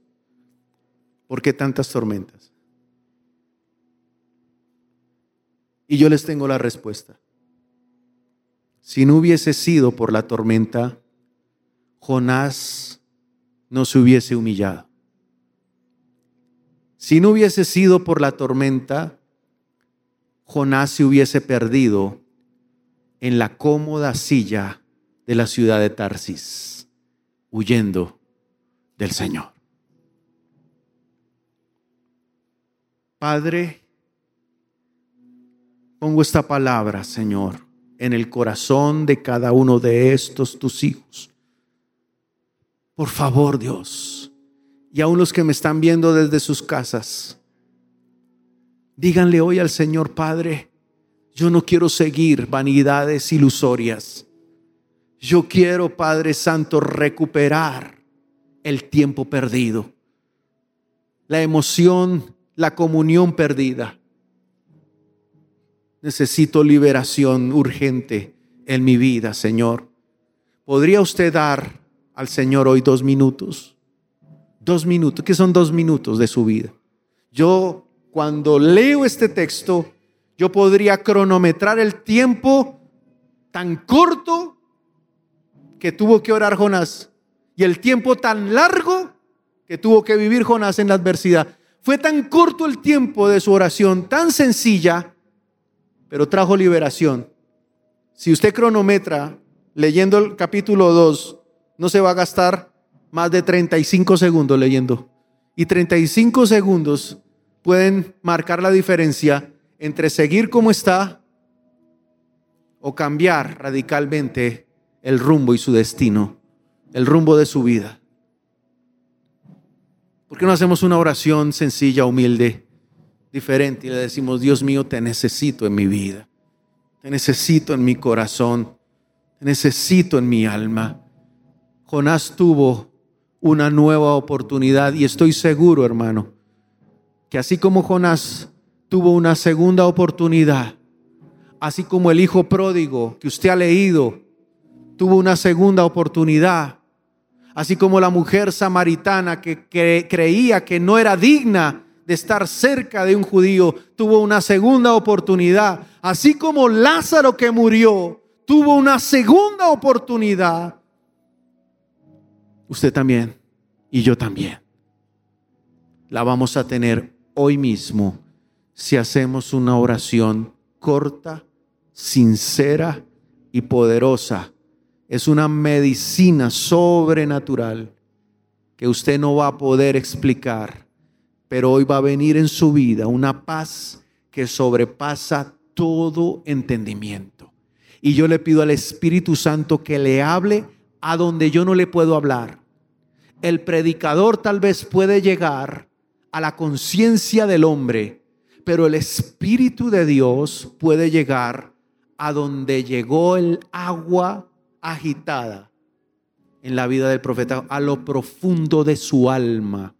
¿Por qué tantas tormentas? Y yo les tengo la respuesta. Si no hubiese sido por la tormenta, Jonás no se hubiese humillado. Si no hubiese sido por la tormenta, Jonás se hubiese perdido en la cómoda silla de la ciudad de Tarsis, huyendo del Señor. Padre, pongo esta palabra, Señor, en el corazón de cada uno de estos tus hijos. Por favor, Dios, y aún los que me están viendo desde sus casas, díganle hoy al Señor Padre, yo no quiero seguir vanidades ilusorias. Yo quiero, Padre Santo, recuperar el tiempo perdido. la emoción, la comunión perdida. Necesito liberación urgente en mi vida, Señor. ¿Podría usted dar al Señor hoy dos minutos? Dos minutos. ¿Qué son dos minutos de su vida? Yo, cuando leo este texto, yo podría cronometrar el tiempo tan corto que tuvo que orar Jonás y el tiempo tan largo que tuvo que vivir Jonás en la adversidad. Fue tan corto el tiempo de su oración, tan sencilla, pero trajo liberación. Si usted cronometra leyendo el capítulo 2, no se va a gastar más de 35 segundos leyendo. Y 35 segundos pueden marcar la diferencia entre seguir como está o cambiar radicalmente el rumbo y su destino, el rumbo de su vida. ¿Por qué no hacemos una oración sencilla, humilde, diferente y le decimos, Dios mío, te necesito en mi vida, te necesito en mi corazón, te necesito en mi alma? Jonás tuvo una nueva oportunidad y estoy seguro, hermano, que así como Jonás tuvo una segunda oportunidad, así como el hijo pródigo que usted ha leído tuvo una segunda oportunidad, así como la mujer samaritana que creía que no era digna de estar cerca de un judío, tuvo una segunda oportunidad, así como Lázaro que murió tuvo una segunda oportunidad, usted también y yo también. La vamos a tener hoy mismo si hacemos una oración corta, sincera y poderosa. Es una medicina sobrenatural que usted no va a poder explicar, pero hoy va a venir en su vida una paz que sobrepasa todo entendimiento. Y yo le pido al Espíritu Santo que le hable a donde yo no le puedo hablar. El predicador tal vez puede llegar a la conciencia del hombre, pero el Espíritu de Dios puede llegar a donde llegó el agua agitada en la vida del profeta, a lo profundo de su alma.